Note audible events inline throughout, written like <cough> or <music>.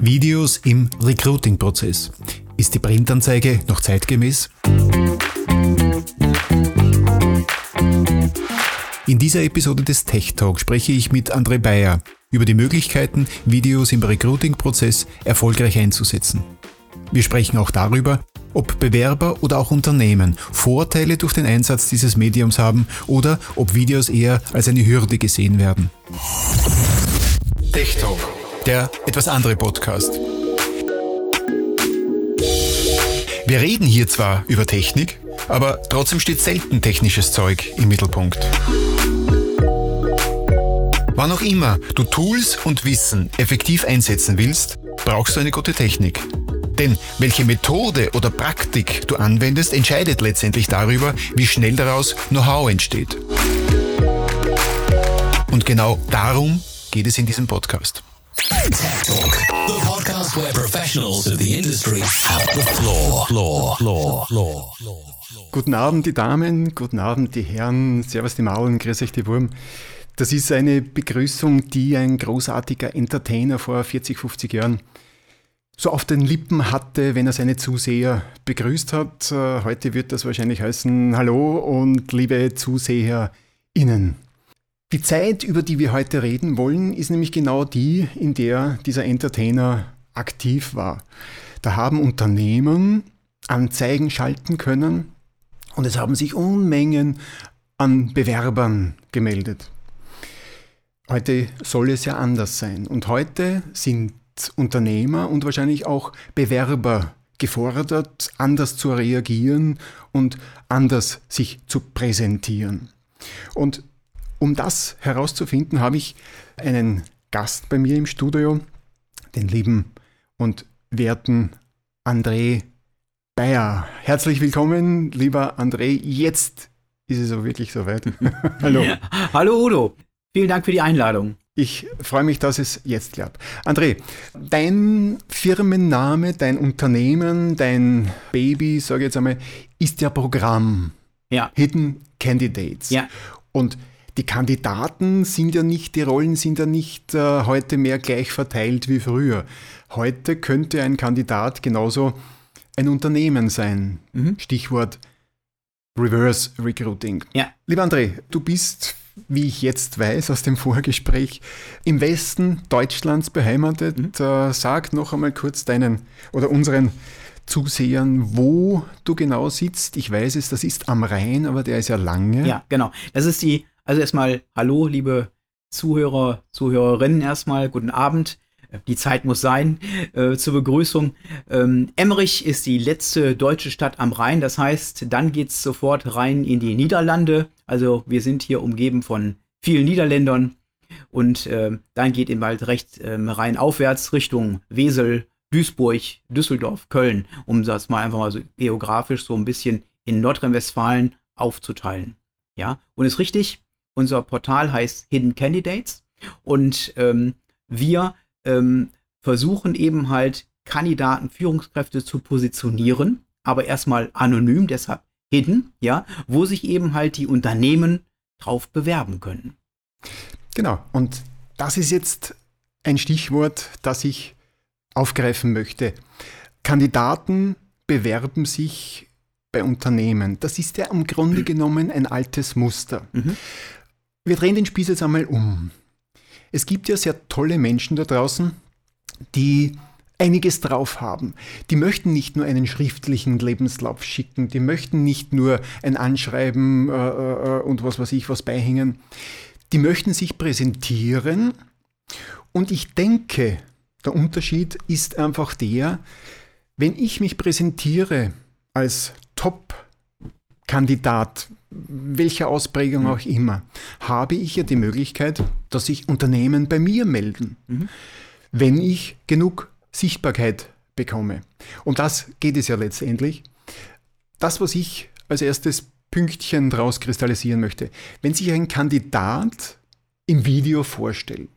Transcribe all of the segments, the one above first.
Videos im Recruiting-Prozess. Ist die Printanzeige noch zeitgemäß? In dieser Episode des Tech Talk spreche ich mit André Bayer über die Möglichkeiten, Videos im Recruiting-Prozess erfolgreich einzusetzen. Wir sprechen auch darüber, ob Bewerber oder auch Unternehmen Vorteile durch den Einsatz dieses Mediums haben oder ob Videos eher als eine Hürde gesehen werden. Tech Talk, der etwas andere Podcast. Wir reden hier zwar über Technik, aber trotzdem steht selten technisches Zeug im Mittelpunkt. Wann auch immer du Tools und Wissen effektiv einsetzen willst, brauchst du eine gute Technik. Denn welche Methode oder Praktik du anwendest, entscheidet letztendlich darüber, wie schnell daraus Know-how entsteht. Und genau darum geht es in diesem Podcast. The podcast where professionals of the industry have the floor, floor, floor, floor, floor. Guten Abend, die Damen, guten Abend, die Herren, Servus die Maulen, grüß euch die Wurm. Das ist eine Begrüßung, die ein großartiger Entertainer vor 40, 50 Jahren so auf den Lippen hatte, wenn er seine Zuseher begrüßt hat. Äh, heute wird das wahrscheinlich heißen Hallo und liebe ZuseherInnen. Die Zeit, über die wir heute reden wollen, ist nämlich genau die, in der dieser Entertainer aktiv war. Da haben Unternehmen Anzeigen schalten können und es haben sich Unmengen an Bewerbern gemeldet. Heute soll es ja anders sein. Und heute sind Unternehmer und wahrscheinlich auch Bewerber gefordert, anders zu reagieren und anders sich zu präsentieren. Und um das herauszufinden, habe ich einen Gast bei mir im Studio, den lieben und werten André Bayer. Herzlich willkommen, lieber André. Jetzt ist es auch wirklich soweit. <laughs> Hallo. Hallo Udo. Vielen Dank für die Einladung. Ich freue mich, dass es jetzt klappt. André, dein Firmenname, dein Unternehmen, dein Baby, sage ich jetzt einmal, ist ja Programm. Ja. Hidden Candidates. Ja. Und die Kandidaten sind ja nicht, die Rollen sind ja nicht äh, heute mehr gleich verteilt wie früher. Heute könnte ein Kandidat genauso ein Unternehmen sein. Mhm. Stichwort Reverse Recruiting. Ja. Lieber André, du bist wie ich jetzt weiß aus dem Vorgespräch, im Westen Deutschlands beheimatet. Mhm. Äh, sag noch einmal kurz deinen oder unseren Zusehern, wo du genau sitzt. Ich weiß es, das ist am Rhein, aber der ist ja lange. Ja, genau. Das ist die, also erstmal Hallo, liebe Zuhörer, Zuhörerinnen erstmal, guten Abend. Die Zeit muss sein äh, zur Begrüßung. Ähm, Emmerich ist die letzte deutsche Stadt am Rhein. Das heißt, dann geht es sofort rein in die Niederlande. Also wir sind hier umgeben von vielen Niederländern. Und äh, dann geht eben bald recht äh, rein aufwärts Richtung Wesel, Duisburg, Düsseldorf, Köln, um das mal einfach mal so geografisch so ein bisschen in Nordrhein-Westfalen aufzuteilen. Ja, und ist richtig, unser Portal heißt Hidden Candidates und ähm, wir ähm, versuchen eben halt Kandidaten, Führungskräfte zu positionieren, aber erstmal anonym, deshalb hidden, ja, wo sich eben halt die Unternehmen drauf bewerben können. Genau, und das ist jetzt ein Stichwort, das ich aufgreifen möchte. Kandidaten bewerben sich bei Unternehmen. Das ist ja im Grunde genommen ein altes Muster. Mhm. Wir drehen den Spieß jetzt einmal um. Es gibt ja sehr tolle Menschen da draußen, die einiges drauf haben. Die möchten nicht nur einen schriftlichen Lebenslauf schicken, die möchten nicht nur ein Anschreiben äh, äh, und was weiß ich was beihängen. Die möchten sich präsentieren und ich denke, der Unterschied ist einfach der, wenn ich mich präsentiere als Top-Kandidat, welcher Ausprägung mhm. auch immer, habe ich ja die Möglichkeit, dass sich Unternehmen bei mir melden, mhm. wenn ich genug Sichtbarkeit bekomme. Und das geht es ja letztendlich. Das, was ich als erstes Pünktchen daraus kristallisieren möchte, wenn sich ein Kandidat im Video vorstellt.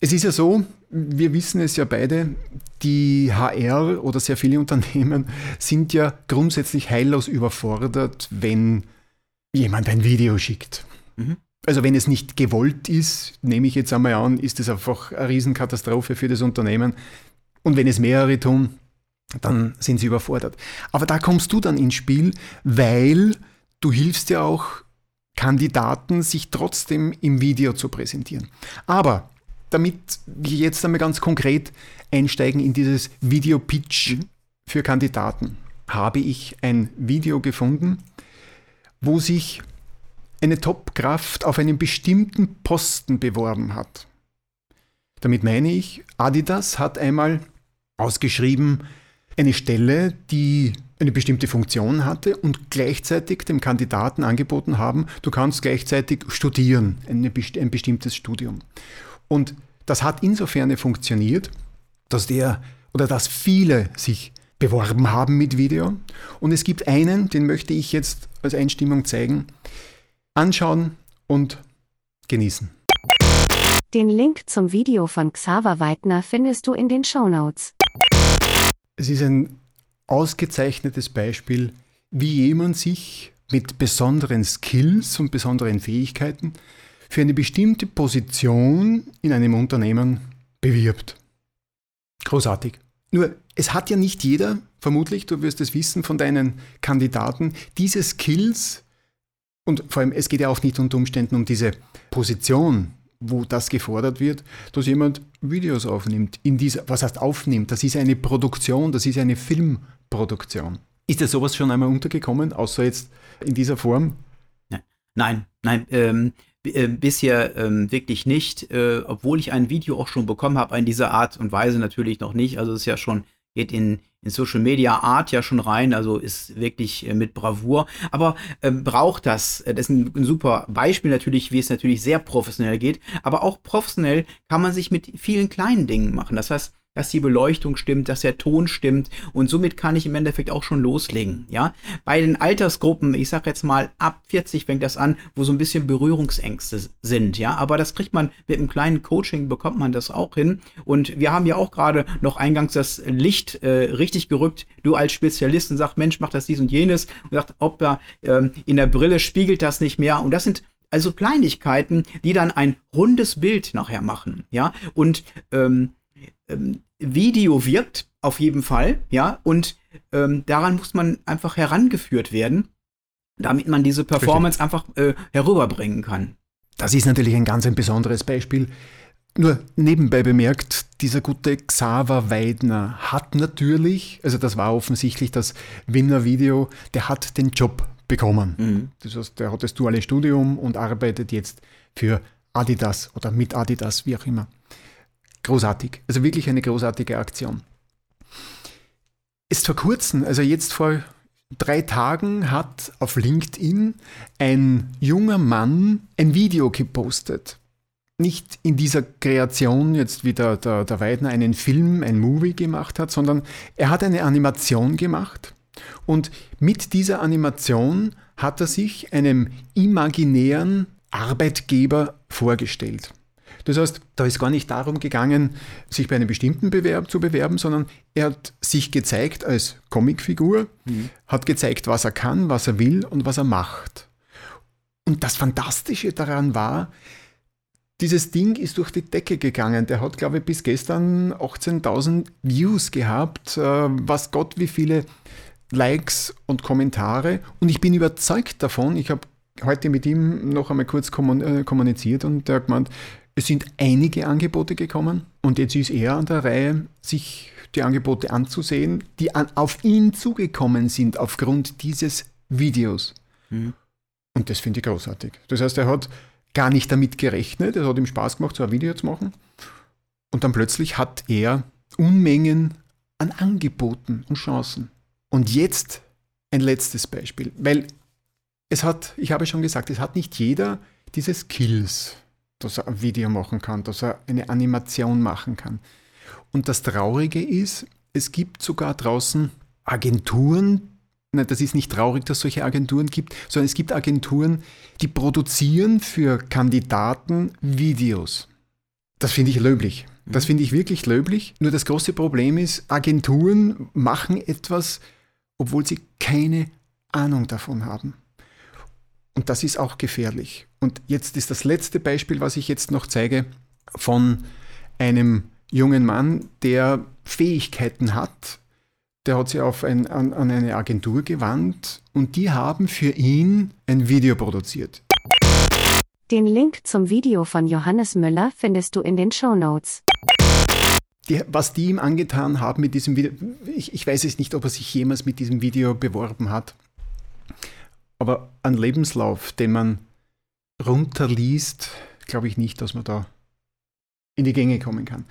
Es ist ja so, wir wissen es ja beide, die HR oder sehr viele Unternehmen sind ja grundsätzlich heillos überfordert, wenn jemand ein Video schickt. Mhm. Also wenn es nicht gewollt ist, nehme ich jetzt einmal an, ist es einfach eine Riesenkatastrophe für das Unternehmen. Und wenn es mehrere tun, dann sind sie überfordert. Aber da kommst du dann ins Spiel, weil du hilfst ja auch Kandidaten, sich trotzdem im Video zu präsentieren. Aber damit wir jetzt einmal ganz konkret einsteigen in dieses Video-Pitch mhm. für Kandidaten, habe ich ein Video gefunden, wo sich eine Topkraft auf einen bestimmten Posten beworben hat. Damit meine ich, Adidas hat einmal ausgeschrieben eine Stelle, die eine bestimmte Funktion hatte und gleichzeitig dem Kandidaten angeboten haben, du kannst gleichzeitig studieren, eine, ein bestimmtes Studium. Und das hat insofern funktioniert, dass der oder dass viele sich beworben haben mit Video. Und es gibt einen, den möchte ich jetzt als Einstimmung zeigen. Anschauen und genießen. Den Link zum Video von Xaver Weidner findest du in den Show Notes. Es ist ein ausgezeichnetes Beispiel, wie jemand sich mit besonderen Skills und besonderen Fähigkeiten für eine bestimmte Position in einem Unternehmen bewirbt. Großartig. Nur, es hat ja nicht jeder, vermutlich, du wirst es wissen von deinen Kandidaten, diese Skills und vor allem, es geht ja auch nicht unter Umständen um diese Position, wo das gefordert wird, dass jemand Videos aufnimmt. In dieser, was heißt aufnimmt? Das ist eine Produktion, das ist eine Filmproduktion. Ist dir sowas schon einmal untergekommen, außer jetzt in dieser Form? Nein, nein. Ähm, äh, bisher ähm, wirklich nicht, äh, obwohl ich ein Video auch schon bekommen habe in dieser Art und Weise natürlich noch nicht. Also es ist ja schon, geht in, in Social Media Art ja schon rein, also ist wirklich äh, mit Bravour. Aber ähm, braucht das, äh, das ist ein, ein, super Beispiel natürlich, wie es natürlich sehr professionell geht, aber auch professionell kann man sich mit vielen kleinen Dingen machen. Das heißt, dass die Beleuchtung stimmt, dass der Ton stimmt und somit kann ich im Endeffekt auch schon loslegen, ja. Bei den Altersgruppen, ich sag jetzt mal ab 40 fängt das an, wo so ein bisschen Berührungsängste sind, ja, aber das kriegt man mit einem kleinen Coaching bekommt man das auch hin. Und wir haben ja auch gerade noch eingangs das Licht äh, richtig gerückt. Du als Spezialist und sagst, Mensch, mach das dies und jenes. Und sagt, ob da ähm, in der Brille spiegelt das nicht mehr. Und das sind also Kleinigkeiten, die dann ein rundes Bild nachher machen, ja? Und ähm, ähm, Video wirkt, auf jeden Fall, ja, und ähm, daran muss man einfach herangeführt werden, damit man diese Performance Richtig. einfach äh, herüberbringen kann. Das ist natürlich ein ganz ein besonderes Beispiel. Nur nebenbei bemerkt, dieser gute Xaver Weidner hat natürlich, also das war offensichtlich das Winner-Video, der hat den Job bekommen. Mhm. Das heißt, der hat das duale Studium und arbeitet jetzt für Adidas oder mit Adidas, wie auch immer großartig. Also wirklich eine großartige Aktion. Ist vor kurzem, also jetzt vor drei Tagen, hat auf LinkedIn ein junger Mann ein Video gepostet. Nicht in dieser Kreation, jetzt wie der, der, der Weidner einen Film, ein Movie gemacht hat, sondern er hat eine Animation gemacht. Und mit dieser Animation hat er sich einem imaginären Arbeitgeber vorgestellt. Das heißt, da ist gar nicht darum gegangen, sich bei einem bestimmten Bewerb zu bewerben, sondern er hat sich gezeigt als Comicfigur, mhm. hat gezeigt, was er kann, was er will und was er macht. Und das Fantastische daran war, dieses Ding ist durch die Decke gegangen. Der hat, glaube ich, bis gestern 18.000 Views gehabt. Äh, was Gott, wie viele Likes und Kommentare. Und ich bin überzeugt davon, ich habe heute mit ihm noch einmal kurz äh, kommuniziert und er hat gemeint, es sind einige Angebote gekommen und jetzt ist er an der Reihe, sich die Angebote anzusehen, die an, auf ihn zugekommen sind aufgrund dieses Videos. Mhm. Und das finde ich großartig. Das heißt, er hat gar nicht damit gerechnet, es hat ihm Spaß gemacht, so ein Video zu machen. Und dann plötzlich hat er Unmengen an Angeboten und Chancen. Und jetzt ein letztes Beispiel, weil es hat, ich habe schon gesagt, es hat nicht jeder diese Skills dass er ein Video machen kann, dass er eine Animation machen kann. Und das Traurige ist, es gibt sogar draußen Agenturen, nein, das ist nicht traurig, dass es solche Agenturen gibt, sondern es gibt Agenturen, die produzieren für Kandidaten Videos. Das finde ich löblich. Das mhm. finde ich wirklich löblich. Nur das große Problem ist, Agenturen machen etwas, obwohl sie keine Ahnung davon haben. Und das ist auch gefährlich. Und jetzt ist das letzte Beispiel, was ich jetzt noch zeige, von einem jungen Mann, der Fähigkeiten hat. Der hat sich auf ein, an, an eine Agentur gewandt und die haben für ihn ein Video produziert. Den Link zum Video von Johannes Müller findest du in den Show Notes. Die, was die ihm angetan haben mit diesem Video, ich, ich weiß es nicht, ob er sich jemals mit diesem Video beworben hat, aber ein Lebenslauf, den man runterliest, glaube ich nicht, dass man da in die Gänge kommen kann.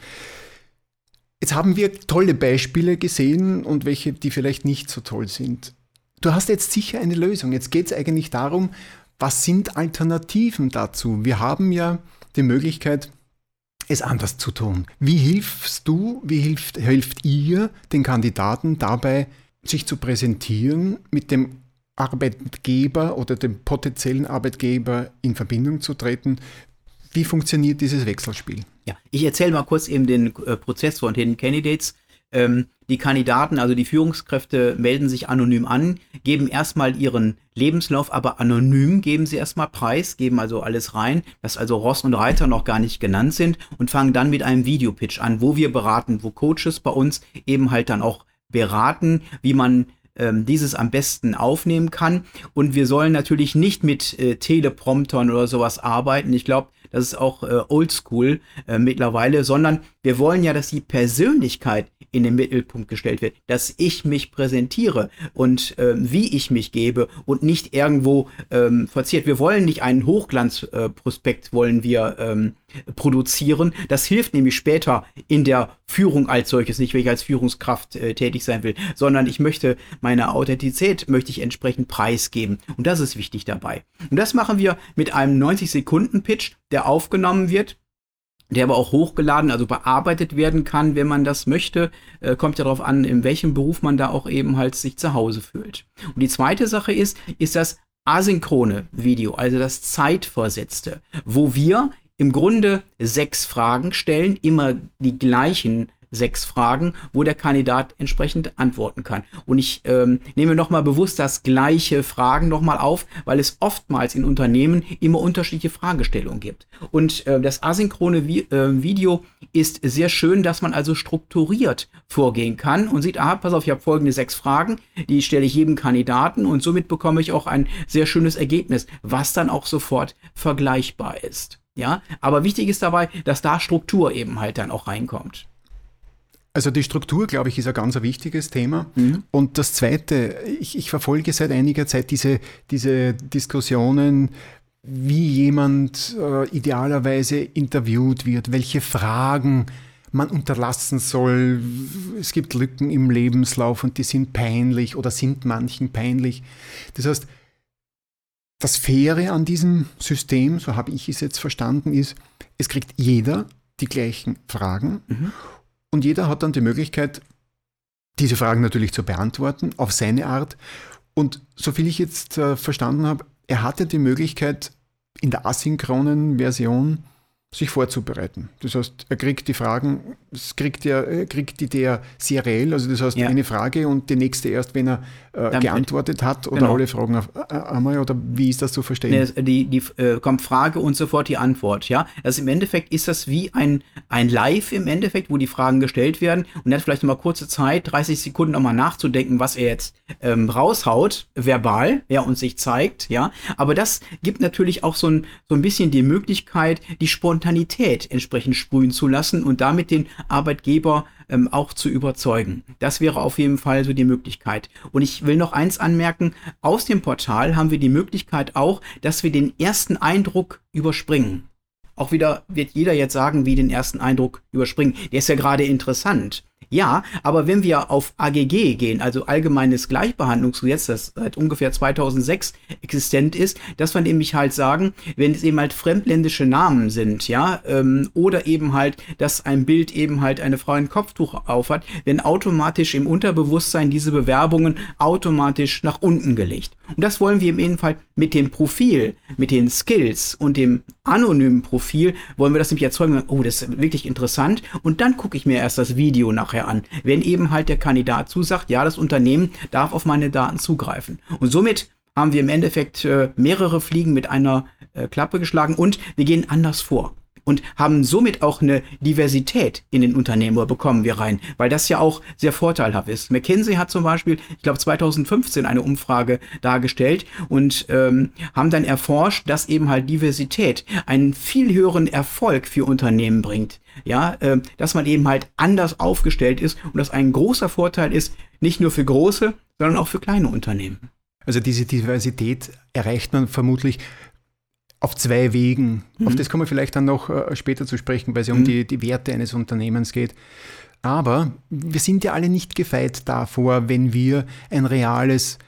Jetzt haben wir tolle Beispiele gesehen und welche, die vielleicht nicht so toll sind. Du hast jetzt sicher eine Lösung. Jetzt geht es eigentlich darum, was sind Alternativen dazu? Wir haben ja die Möglichkeit, es anders zu tun. Wie hilfst du, wie hilft, hilft ihr den Kandidaten dabei, sich zu präsentieren, mit dem Arbeitgeber oder dem potenziellen Arbeitgeber in Verbindung zu treten? Wie funktioniert dieses Wechselspiel? Ja, ich erzähle mal kurz eben den äh, Prozess von den Candidates. Ähm, die Kandidaten, also die Führungskräfte, melden sich anonym an, geben erstmal ihren Lebenslauf, aber anonym geben sie erstmal preis, geben also alles rein, dass also Ross und Reiter noch gar nicht genannt sind und fangen dann mit einem Videopitch an, wo wir beraten, wo Coaches bei uns eben halt dann auch beraten, wie man ähm, dieses am besten aufnehmen kann. Und wir sollen natürlich nicht mit äh, Telepromptern oder sowas arbeiten. Ich glaube, das ist auch äh, oldschool äh, mittlerweile, sondern wir wollen ja, dass die Persönlichkeit in den Mittelpunkt gestellt wird, dass ich mich präsentiere und äh, wie ich mich gebe und nicht irgendwo ähm, verziert. Wir wollen nicht einen Hochglanzprospekt äh, wollen wir ähm, produzieren. Das hilft nämlich später in der Führung als solches, nicht wenn ich als Führungskraft äh, tätig sein will, sondern ich möchte meine Authentizität möchte ich entsprechend preisgeben und das ist wichtig dabei. Und das machen wir mit einem 90 Sekunden Pitch, der aufgenommen wird der aber auch hochgeladen, also bearbeitet werden kann, wenn man das möchte. Äh, kommt ja darauf an, in welchem Beruf man da auch eben halt sich zu Hause fühlt. Und die zweite Sache ist, ist das asynchrone Video, also das zeitversetzte, wo wir im Grunde sechs Fragen stellen, immer die gleichen sechs Fragen, wo der Kandidat entsprechend antworten kann. Und ich ähm, nehme nochmal bewusst das gleiche Fragen nochmal auf, weil es oftmals in Unternehmen immer unterschiedliche Fragestellungen gibt. Und äh, das asynchrone Vi äh, Video ist sehr schön, dass man also strukturiert vorgehen kann und sieht, ah, pass auf, ich habe folgende sechs Fragen, die stelle ich jedem Kandidaten und somit bekomme ich auch ein sehr schönes Ergebnis, was dann auch sofort vergleichbar ist. Ja, aber wichtig ist dabei, dass da Struktur eben halt dann auch reinkommt. Also die Struktur, glaube ich, ist ein ganz wichtiges Thema. Mhm. Und das Zweite, ich, ich, verfolge seit einiger Zeit diese, diese Diskussionen, wie jemand äh, idealerweise interviewt wird, welche Fragen man unterlassen soll. Es gibt Lücken im Lebenslauf und die sind peinlich oder sind manchen peinlich. Das heißt, das Faire an diesem System, so habe ich es jetzt verstanden, ist, es kriegt jeder die gleichen Fragen. Mhm. Und jeder hat dann die Möglichkeit, diese Fragen natürlich zu beantworten, auf seine Art. Und soviel ich jetzt äh, verstanden habe, er hatte die Möglichkeit, in der asynchronen Version sich vorzubereiten. Das heißt, er kriegt die Fragen, es kriegt, er, kriegt die der seriell, also das heißt ja. eine Frage und die nächste erst, wenn er äh, geantwortet hat oder genau. alle Fragen auf äh, einmal oder wie ist das zu verstehen? Die, die äh, kommt Frage und sofort die Antwort, ja. Also im Endeffekt ist das wie ein, ein Live im Endeffekt, wo die Fragen gestellt werden und er hat vielleicht nochmal kurze Zeit, 30 Sekunden nochmal nachzudenken, was er jetzt ähm, raushaut, verbal, ja, und sich zeigt, ja. Aber das gibt natürlich auch so ein, so ein bisschen die Möglichkeit, die spontan Spontanität entsprechend sprühen zu lassen und damit den Arbeitgeber ähm, auch zu überzeugen. Das wäre auf jeden Fall so die Möglichkeit. Und ich will noch eins anmerken, aus dem Portal haben wir die Möglichkeit auch, dass wir den ersten Eindruck überspringen. Auch wieder wird jeder jetzt sagen, wie den ersten Eindruck überspringen. Der ist ja gerade interessant. Ja, aber wenn wir auf AGG gehen, also Allgemeines Gleichbehandlungsgesetz, das seit ungefähr 2006 existent ist, dass wir nämlich halt sagen, wenn es eben halt fremdländische Namen sind, ja, ähm, oder eben halt, dass ein Bild eben halt eine Frau ein Kopftuch aufhat, werden automatisch im Unterbewusstsein diese Bewerbungen automatisch nach unten gelegt. Und das wollen wir im Fall mit dem Profil, mit den Skills und dem anonymen Profil, wollen wir das nämlich erzeugen, oh, das ist wirklich interessant. Und dann gucke ich mir erst das Video nachher an. Wenn eben halt der Kandidat zusagt, ja, das Unternehmen darf auf meine Daten zugreifen. Und somit haben wir im Endeffekt äh, mehrere Fliegen mit einer äh, Klappe geschlagen und wir gehen anders vor und haben somit auch eine Diversität in den Unternehmen, wo bekommen wir rein, weil das ja auch sehr vorteilhaft ist. McKinsey hat zum Beispiel, ich glaube 2015 eine Umfrage dargestellt und ähm, haben dann erforscht, dass eben halt Diversität einen viel höheren Erfolg für Unternehmen bringt. Ja, äh, dass man eben halt anders aufgestellt ist und das ein großer Vorteil ist, nicht nur für große, sondern auch für kleine Unternehmen. Also diese Diversität erreicht man vermutlich auf zwei Wegen. Mhm. Auf das kommen wir vielleicht dann noch äh, später zu sprechen, weil es ja um mhm. die, die Werte eines Unternehmens geht. Aber wir sind ja alle nicht gefeit davor, wenn wir ein reales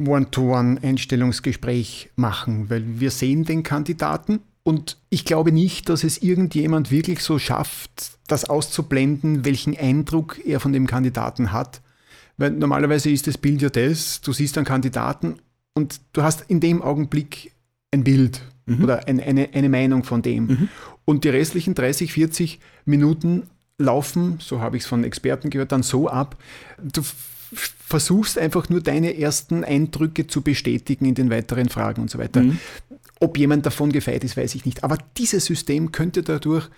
One-to-One-Einstellungsgespräch machen, weil wir sehen den Kandidaten und ich glaube nicht, dass es irgendjemand wirklich so schafft, das auszublenden, welchen Eindruck er von dem Kandidaten hat. Weil normalerweise ist das Bild ja das, du siehst einen Kandidaten und du hast in dem Augenblick ein Bild mhm. oder ein, eine, eine Meinung von dem. Mhm. Und die restlichen 30, 40 Minuten laufen, so habe ich es von Experten gehört, dann so ab, du versuchst einfach nur deine ersten Eindrücke zu bestätigen in den weiteren Fragen und so weiter. Mhm. Ob jemand davon gefeit ist, weiß ich nicht. Aber dieses System könnte dadurch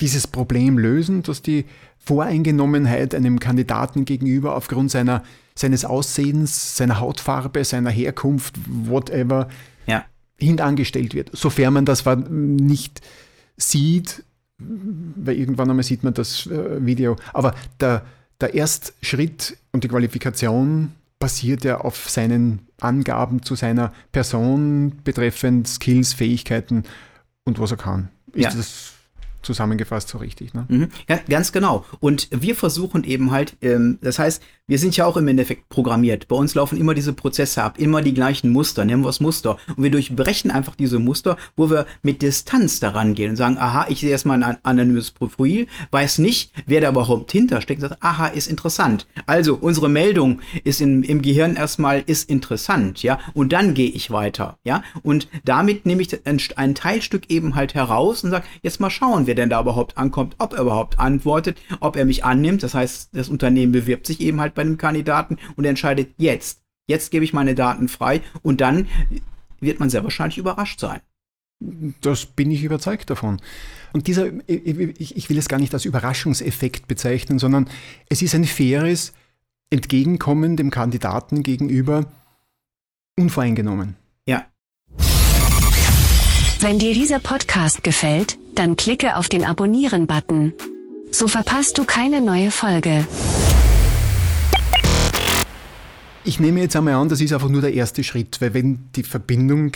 dieses Problem lösen, dass die Voreingenommenheit einem Kandidaten gegenüber aufgrund seiner, seines Aussehens, seiner Hautfarbe, seiner Herkunft, whatever, ja hintangestellt wird, sofern man das nicht sieht, weil irgendwann einmal sieht man das äh, Video. Aber der, der Erstschritt und die Qualifikation basiert ja auf seinen Angaben zu seiner Person betreffend Skills, Fähigkeiten und was er kann. Ist ja. das zusammengefasst so richtig. Ne? Mhm. Ja, ganz genau. Und wir versuchen eben halt, ähm, das heißt, wir sind ja auch im Endeffekt programmiert. Bei uns laufen immer diese Prozesse ab, immer die gleichen Muster, nennen wir es Muster. Und wir durchbrechen einfach diese Muster, wo wir mit Distanz daran gehen und sagen, aha, ich sehe erstmal ein anonymes Profil, weiß nicht, wer da überhaupt hintersteckt, sagt, aha, ist interessant. Also, unsere Meldung ist in, im Gehirn erstmal, ist interessant, ja, und dann gehe ich weiter, ja, und damit nehme ich ein, ein Teilstück eben halt heraus und sage, jetzt mal schauen, wer denn da überhaupt ankommt, ob er überhaupt antwortet, ob er mich annimmt. Das heißt, das Unternehmen bewirbt sich eben halt bei einem Kandidaten und entscheidet jetzt. Jetzt gebe ich meine Daten frei und dann wird man sehr wahrscheinlich überrascht sein. Das bin ich überzeugt davon. Und dieser, ich will es gar nicht als Überraschungseffekt bezeichnen, sondern es ist ein faires Entgegenkommen dem Kandidaten gegenüber unvoreingenommen. Ja. Wenn dir dieser Podcast gefällt, dann klicke auf den Abonnieren-Button. So verpasst du keine neue Folge. Ich nehme jetzt einmal an, das ist einfach nur der erste Schritt, weil wenn die Verbindung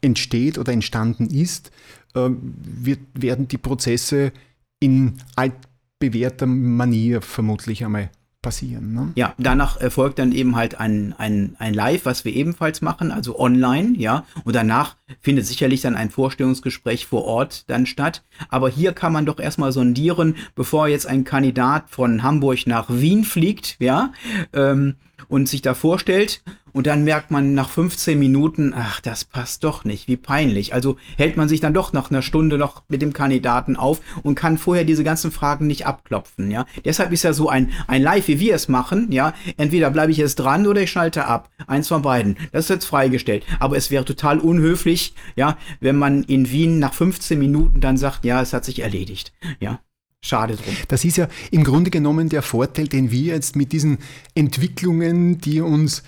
entsteht oder entstanden ist, äh, wird, werden die Prozesse in altbewährter Manier vermutlich einmal passieren. Ne? Ja, danach erfolgt dann eben halt ein, ein, ein Live, was wir ebenfalls machen, also online, ja. Und danach findet sicherlich dann ein Vorstellungsgespräch vor Ort dann statt. Aber hier kann man doch erstmal sondieren, bevor jetzt ein Kandidat von Hamburg nach Wien fliegt, ja, ähm, und sich da vorstellt und dann merkt man nach 15 Minuten, ach, das passt doch nicht, wie peinlich. Also hält man sich dann doch nach einer Stunde noch mit dem Kandidaten auf und kann vorher diese ganzen Fragen nicht abklopfen, ja. Deshalb ist ja so ein, ein Live, wie wir es machen, ja. Entweder bleibe ich jetzt dran oder ich schalte ab. Eins von beiden. Das ist jetzt freigestellt. Aber es wäre total unhöflich, ja, wenn man in Wien nach 15 Minuten dann sagt, ja, es hat sich erledigt, ja. Schade drum. Das ist ja im Grunde genommen der Vorteil, den wir jetzt mit diesen Entwicklungen, die uns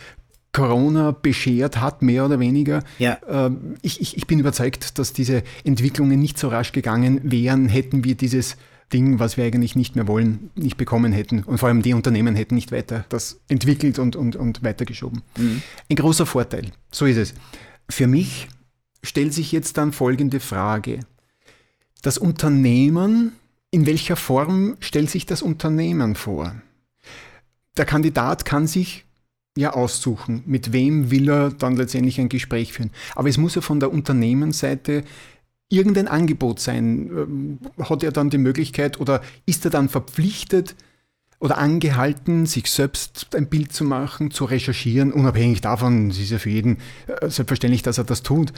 Corona beschert hat, mehr oder weniger. Ja. Ähm, ich, ich, ich bin überzeugt, dass diese Entwicklungen nicht so rasch gegangen wären, hätten wir dieses Ding, was wir eigentlich nicht mehr wollen, nicht bekommen hätten. Und vor allem die Unternehmen hätten nicht weiter das entwickelt und, und, und weitergeschoben. Mhm. Ein großer Vorteil. So ist es. Für mich stellt sich jetzt dann folgende Frage. Das Unternehmen, in welcher Form stellt sich das Unternehmen vor? Der Kandidat kann sich ja aussuchen, mit wem will er dann letztendlich ein Gespräch führen. Aber es muss ja von der Unternehmensseite irgendein Angebot sein. Ähm, hat er dann die Möglichkeit oder ist er dann verpflichtet oder angehalten, sich selbst ein Bild zu machen, zu recherchieren, unabhängig davon, es ist ja für jeden äh, selbstverständlich, dass er das tut.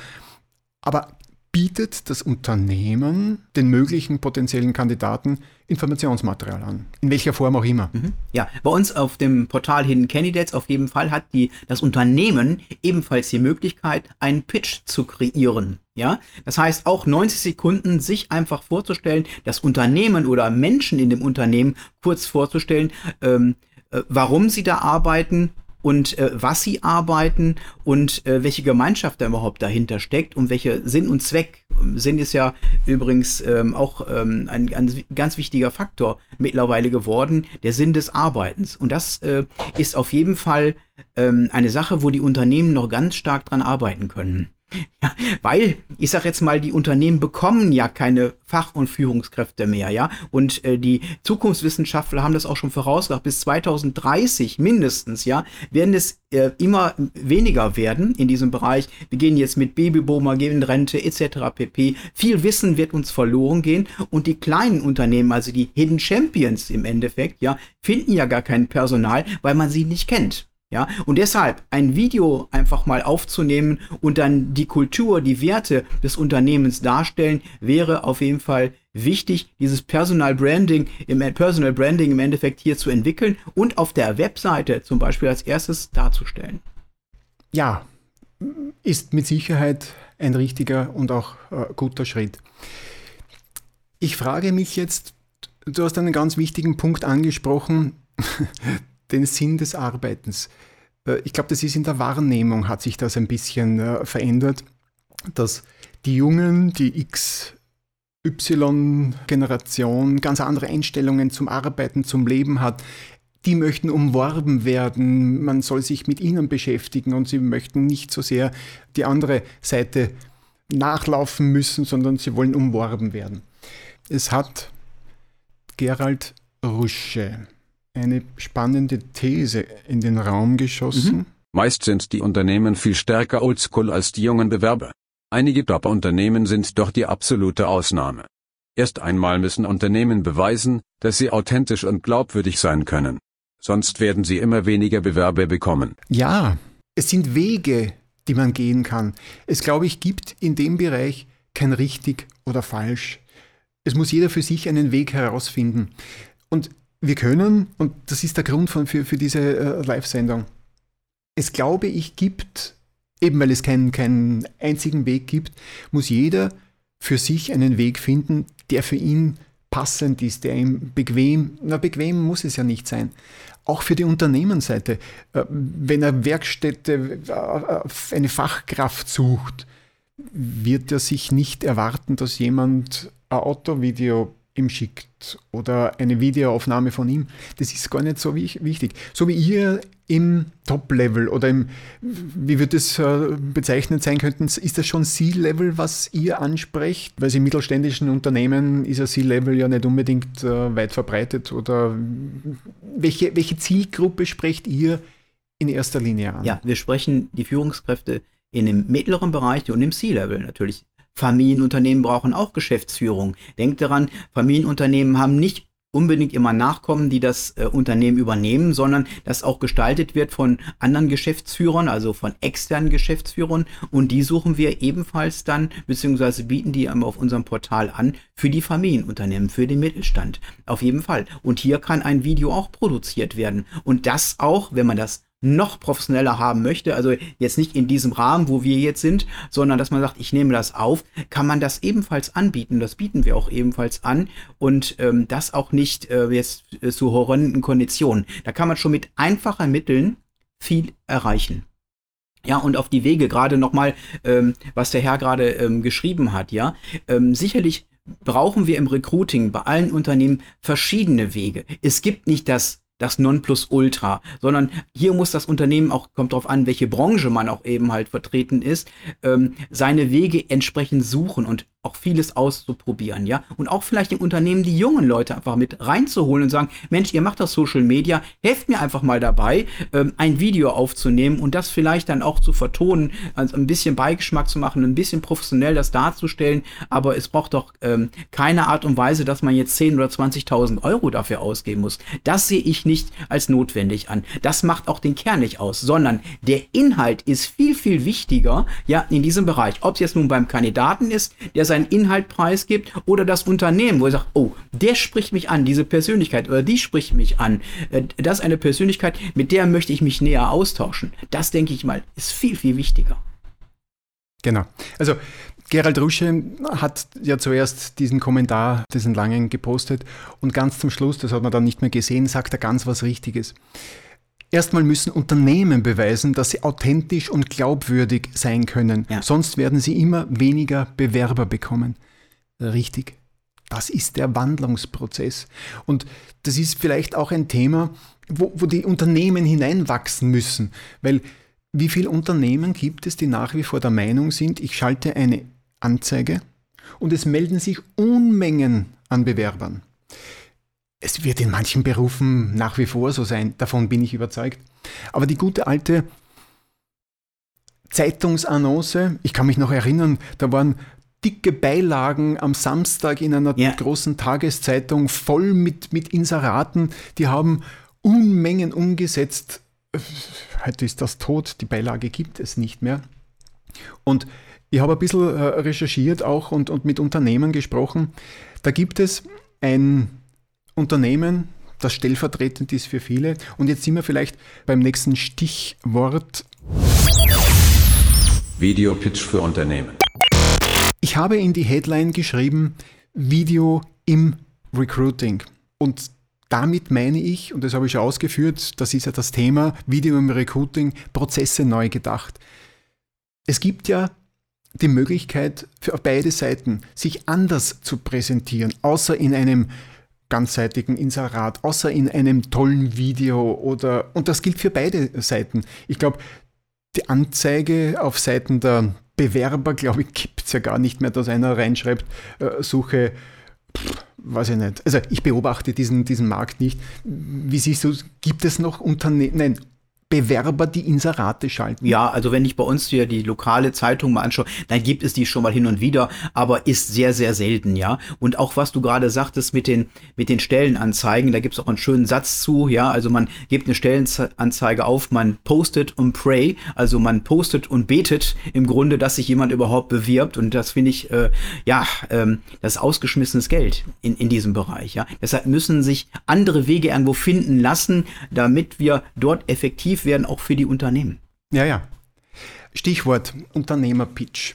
Aber bietet das Unternehmen den möglichen potenziellen Kandidaten Informationsmaterial an. In welcher Form auch immer. Mhm. Ja, bei uns auf dem Portal Hidden Candidates auf jeden Fall hat die, das Unternehmen ebenfalls die Möglichkeit, einen Pitch zu kreieren. Ja, das heißt auch 90 Sekunden sich einfach vorzustellen, das Unternehmen oder Menschen in dem Unternehmen kurz vorzustellen, ähm, äh, warum sie da arbeiten, und äh, was sie arbeiten und äh, welche Gemeinschaft da überhaupt dahinter steckt und welcher Sinn und Zweck. Sinn ist ja übrigens ähm, auch ähm, ein, ein, ganz wichtiger Faktor mittlerweile geworden, der Sinn des Arbeitens. Und das äh, ist auf jeden Fall ähm, eine Sache, wo die Unternehmen noch ganz stark dran arbeiten können. <laughs> Ja, weil, ich sag jetzt mal, die Unternehmen bekommen ja keine Fach- und Führungskräfte mehr, ja. Und äh, die Zukunftswissenschaftler haben das auch schon vorausgesagt. Bis 2030 mindestens, ja, werden es äh, immer weniger werden in diesem Bereich. Wir gehen jetzt mit Babyboomer, gehen in Rente etc. pp. Viel Wissen wird uns verloren gehen und die kleinen Unternehmen, also die Hidden Champions im Endeffekt, ja, finden ja gar kein Personal, weil man sie nicht kennt. Ja, und deshalb ein Video einfach mal aufzunehmen und dann die Kultur, die Werte des Unternehmens darstellen, wäre auf jeden Fall wichtig, dieses Personal Branding im Personal Branding im Endeffekt hier zu entwickeln und auf der Webseite zum Beispiel als erstes darzustellen. Ja, ist mit Sicherheit ein richtiger und auch äh, guter Schritt. Ich frage mich jetzt, du hast einen ganz wichtigen Punkt angesprochen, den Sinn des Arbeitens. Äh, ich glaube, das ist in der Wahrnehmung, hat sich das ein bisschen äh, verändert, dass die Jungen, die XY-Generation ganz andere Einstellungen zum Arbeiten, zum Leben hat. Die möchten umworben werden, man soll sich mit ihnen beschäftigen und sie möchten nicht so sehr die andere Seite nachlaufen müssen, sondern sie wollen umworben werden. Es hat Gerald Rusche eine spannende These in den Raum geschossen. Mhm. Meist sind die Unternehmen viel stärker oldschool als die jungen Bewerber. Einige Top-Unternehmen sind doch die absolute Ausnahme. Erst einmal müssen Unternehmen beweisen, dass sie authentisch und glaubwürdig sein können. Sonst werden sie immer weniger Bewerber bekommen. Ja, es sind Wege, die man gehen kann. Es, glaube ich, gibt in dem Bereich kein richtig oder falsch. Es muss jeder für sich einen Weg herausfinden. Und wir können, und das ist der Grund von, für, für diese äh, Live-Sendung, es glaube ich gibt, eben weil es keinen, keinen einzigen Weg gibt, muss jeder für sich einen Weg finden, der für ihn passend ist, der ihm bequem, na bequem muss es ja nicht sein. Auch für die Unternehmensseite. Äh, wenn er Werkstätte, äh, eine Fachkraft sucht, wird er sich nicht erwarten, dass jemand ein Autovideo ihm schickt oder eine Videoaufnahme von ihm. Das ist gar nicht so wichtig. So wie ihr im Top-Level oder im, wie wird es äh, bezeichnet sein könnten, ist das schon C-Level, was ihr ansprecht? Weil in mittelständischen Unternehmen ist ja C-Level ja nicht unbedingt äh, weit verbreitet oder welche, welche Zielgruppe sprecht ihr in erster Linie an? Ja, wir sprechen die Führungskräfte in dem mittleren Bereich und im C-Level natürlich. Familienunternehmen brauchen auch Geschäftsführung. Denkt daran, Familienunternehmen haben nicht unbedingt immer Nachkommen, die das äh, Unternehmen übernehmen, sondern das auch gestaltet wird von anderen Geschäftsführern, also von externen Geschäftsführern. Und die suchen wir ebenfalls dann, beziehungsweise bieten die auf unserem Portal an für die Familienunternehmen, für den Mittelstand. Auf jeden Fall. Und hier kann ein Video auch produziert werden. Und das auch, wenn man das noch professioneller haben möchte, also jetzt nicht in diesem Rahmen, wo wir jetzt sind, sondern dass man sagt, ich nehme das auf, kann man das ebenfalls anbieten. Das bieten wir auch ebenfalls an und ähm, das auch nicht äh, jetzt äh, zu horrenden Konditionen. Da kann man schon mit einfachen Mitteln viel erreichen. Ja, und auf die Wege gerade nochmal, ähm, was der Herr gerade ähm, geschrieben hat, ja, ähm, sicherlich brauchen wir im Recruiting bei allen Unternehmen verschiedene Wege. Es gibt nicht das das Nonplusultra, sondern hier muss das Unternehmen auch, kommt darauf an, welche Branche man auch eben halt vertreten ist, ähm, seine Wege entsprechend suchen. Und auch vieles auszuprobieren, ja. Und auch vielleicht im Unternehmen die jungen Leute einfach mit reinzuholen und sagen, Mensch, ihr macht das Social Media, helft mir einfach mal dabei, ähm, ein Video aufzunehmen und das vielleicht dann auch zu vertonen, also ein bisschen Beigeschmack zu machen, ein bisschen professionell das darzustellen, aber es braucht doch ähm, keine Art und Weise, dass man jetzt 10 oder 20.000 Euro dafür ausgeben muss. Das sehe ich nicht als notwendig an. Das macht auch den Kern nicht aus, sondern der Inhalt ist viel, viel wichtiger, ja, in diesem Bereich. Ob es jetzt nun beim Kandidaten ist, der seinen Inhalt preisgibt, oder das Unternehmen, wo er sagt, oh, der spricht mich an, diese Persönlichkeit, oder die spricht mich an. Äh, das ist eine Persönlichkeit, mit der möchte ich mich näher austauschen. Das, denke ich mal, ist viel, viel wichtiger. Genau. Also Gerald Rusche hat ja zuerst diesen Kommentar, diesen langen gepostet und ganz zum Schluss, das hat man dann nicht mehr gesehen, sagt er ganz was Richtiges. Erstmal müssen Unternehmen beweisen, dass sie authentisch und glaubwürdig sein können. Ja. Sonst werden sie immer weniger Bewerber bekommen. Richtig. Das ist der Wandlungsprozess. Und das ist vielleicht auch ein Thema, wo, wo die Unternehmen hineinwachsen müssen. Weil wie viele Unternehmen gibt es, die nach wie vor der Meinung sind, ich schalte eine Anzeige und es melden sich Unmengen an Bewerbern. Es wird in manchen Berufen nach wie vor so sein, davon bin ich überzeugt. Aber die gute alte Zeitungsannonce, ich kann mich noch erinnern, da waren dicke Beilagen am Samstag in einer ja. großen Tageszeitung voll mit, mit Inseraten, die haben Unmengen umgesetzt. Heute ist das tot, die Beilage gibt es nicht mehr. Und ich habe ein bisschen äh, recherchiert auch und, und mit Unternehmen gesprochen. Da gibt es ein Unternehmen, das stellvertretend ist für viele. Und jetzt sind wir vielleicht beim nächsten Stichwort. Video-Pitch für Unternehmen. Ich habe in die Headline geschrieben, Video im Recruiting. Und damit meine ich, und das habe ich schon ausgeführt, das ist ja das Thema, Video im Recruiting, Prozesse neu gedacht. Es gibt ja die Möglichkeit für beide Seiten, sich anders zu präsentieren, außer in einem ganzseitigen Inserat, außer in einem tollen Video oder, und das gilt für beide Seiten. Ich glaube, die Anzeige auf Seiten der Bewerber, glaube ich, gibt es ja gar nicht mehr, dass einer reinschreibt, äh, suche, pff, weiß ich nicht. Also ich beobachte diesen, diesen Markt nicht. Wie siehst du, gibt es noch Unternehmen, nein, Bewerber die Inserate schalten? Ja, also wenn ich bei uns hier die lokale Zeitung mal anschaue, dann gibt es die schon mal hin und wieder, aber ist sehr, sehr selten, ja. Und auch was du gerade sagtest mit den, mit den Stellenanzeigen, da gibt es auch einen schönen Satz zu, ja. Also man gibt eine Stellenanzeige auf, man postet und pray, also man postet und betet im Grunde, dass sich jemand überhaupt bewirbt. Und das finde ich, äh, ja, ähm, das ist ausgeschmissenes Geld in, in diesem Bereich, ja. Deshalb müssen sich andere Wege irgendwo finden lassen, damit wir dort effektiv attraktiv werden, auch für die Unternehmen. Ja, ja. Stichwort Unternehmerpitch.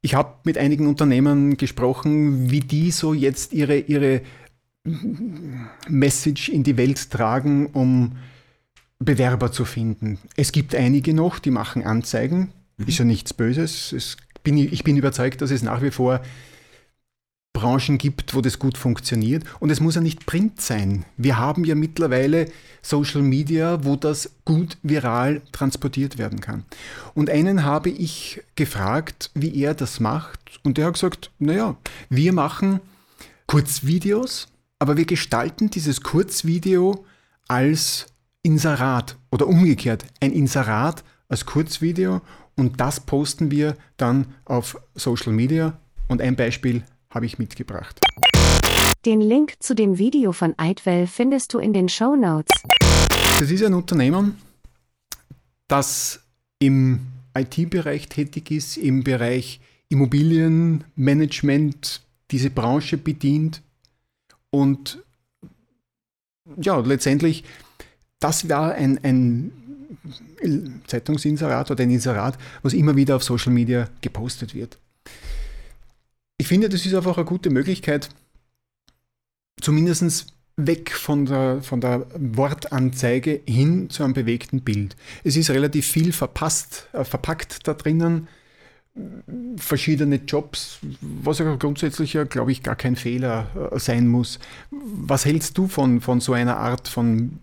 Ich habe mit einigen Unternehmern gesprochen, wie die so jetzt ihre, ihre Message in die Welt tragen, um Bewerber zu finden. Es gibt einige noch, die machen Anzeigen. Mhm. Ist ja nichts Böses. Bin, ich bin überzeugt, dass es nach wie vor Branchen gibt, wo das gut funktioniert. Und es muss ja nicht Print sein. Wir haben ja mittlerweile Social Media, wo das gut viral transportiert werden kann. Und einen habe ich gefragt, wie er das macht. Und der hat gesagt, naja, wir machen Kurzvideos, aber wir gestalten dieses Kurzvideo als Inserat oder umgekehrt, ein Inserat als Kurzvideo und das posten wir dann auf Social Media. Und ein Beispiel habe ich mitgebracht. Den Link zu dem Video von Eidwell findest du in den Show Notes. Das ist ein Unternehmen, das im IT-Bereich tätig ist, im Bereich Immobilienmanagement diese Branche bedient und ja, letztendlich, das war ein, ein Zeitungsinserat oder ein Inserat, was immer wieder auf Social Media gepostet wird ich finde, das ist einfach eine gute Möglichkeit, zumindest weg von der, von der Wortanzeige hin zu einem bewegten Bild. Es ist relativ viel verpasst, äh, verpackt da drinnen, verschiedene Jobs, was ja grundsätzlich ja, glaube ich, gar kein Fehler äh, sein muss. Was hältst du von, von so einer Art von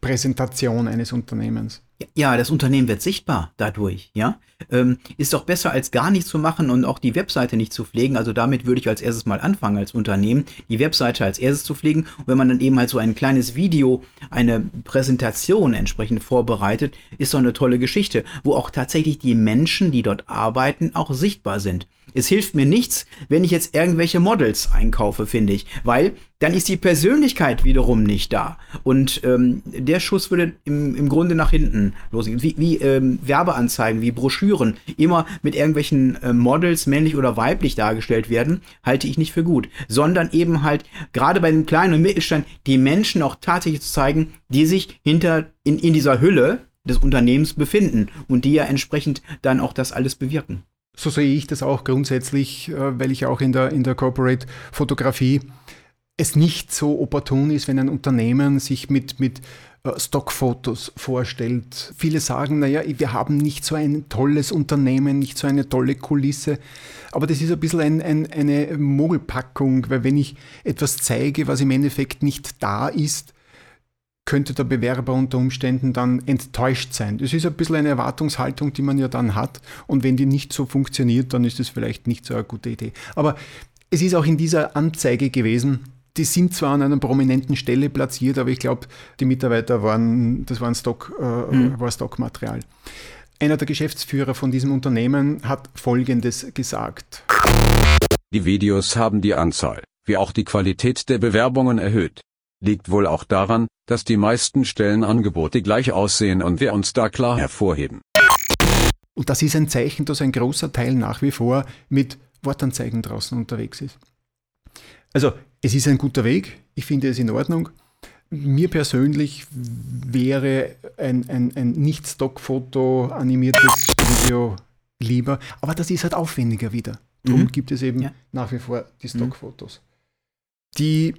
Präsentation eines Unternehmens. Ja, das Unternehmen wird sichtbar dadurch, ja. Ähm, ist doch besser als gar nichts zu machen und auch die Webseite nicht zu pflegen. Also damit würde ich als erstes mal anfangen als Unternehmen, die Webseite als erstes zu pflegen. Und wenn man dann eben halt so ein kleines Video, eine Präsentation entsprechend vorbereitet, ist doch eine tolle Geschichte, wo auch tatsächlich die Menschen, die dort arbeiten, auch sichtbar sind. Es hilft mir nichts, wenn ich jetzt irgendwelche Models einkaufe, finde ich, weil dann ist die Persönlichkeit wiederum nicht da. Und ähm, der Schuss würde im, im Grunde nach hinten losgehen. Wie, wie ähm, Werbeanzeigen, wie Broschüren immer mit irgendwelchen äh, Models, männlich oder weiblich dargestellt werden, halte ich nicht für gut. Sondern eben halt gerade bei dem kleinen und Mittelstand die Menschen auch tatsächlich zu zeigen, die sich hinter in, in dieser Hülle des Unternehmens befinden und die ja entsprechend dann auch das alles bewirken. So sehe ich das auch grundsätzlich, äh, weil ich auch in der, in der Corporate Fotografie es nicht so opportun ist, wenn ein Unternehmen sich mit, mit äh, Stockfotos vorstellt. Viele sagen, naja, wir haben nicht so ein tolles Unternehmen, nicht so eine tolle Kulisse. Aber das ist ein bisschen ein, ein, eine Mogelpackung, weil wenn ich etwas zeige, was im Endeffekt nicht da ist, könnte der Bewerber unter Umständen dann enttäuscht sein. Das ist ein bisschen eine Erwartungshaltung, die man ja dann hat. Und wenn die nicht so funktioniert, dann ist es vielleicht nicht so eine gute Idee. Aber es ist auch in dieser Anzeige gewesen, die sind zwar an einer prominenten Stelle platziert, aber ich glaube, die Mitarbeiter waren, das war, Stock, äh, mhm. war Stockmaterial. Einer der Geschäftsführer von diesem Unternehmen hat Folgendes gesagt. Die Videos haben die Anzahl, wie auch die Qualität der Bewerbungen erhöht liegt wohl auch daran, dass die meisten Stellenangebote gleich aussehen und wir uns da klar hervorheben. Und das ist ein Zeichen, dass ein großer Teil nach wie vor mit Wortanzeigen draußen unterwegs ist. Also es ist ein guter Weg, ich finde es in Ordnung. Mir persönlich wäre ein, ein, ein Nicht-Stock-Foto animiertes Video lieber, aber das ist halt aufwendiger wieder. Darum mhm. gibt es eben ja. nach wie vor die mhm. Stockfotos. Mhm. Die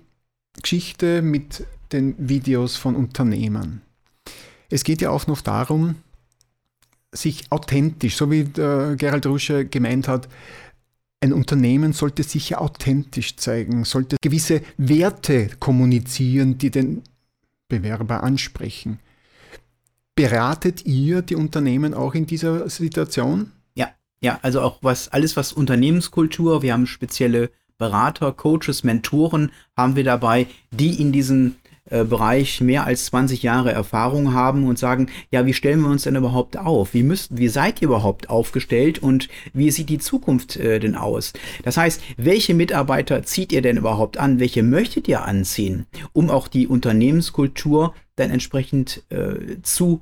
Geschichte mit den Videos von Unternehmern. Es geht ja auch noch darum, sich authentisch, so wie äh, Gerald Rusche gemeint hat, ein Unternehmen sollte sich ja authentisch zeigen, sollte gewisse Werte kommunizieren, die den Bewerber ansprechen. Beratet ihr die Unternehmen auch in dieser Situation? Ja, ja, also auch was alles was Unternehmenskultur, wir haben spezielle Berater, Coaches, Mentoren haben wir dabei, die in diesem äh, Bereich mehr als 20 Jahre Erfahrung haben und sagen, ja, wie stellen wir uns denn überhaupt auf? Wie müsst, wie seid ihr überhaupt aufgestellt und wie sieht die Zukunft äh, denn aus? Das heißt, welche Mitarbeiter zieht ihr denn überhaupt an? Welche möchtet ihr anziehen, um auch die Unternehmenskultur dann entsprechend äh, zu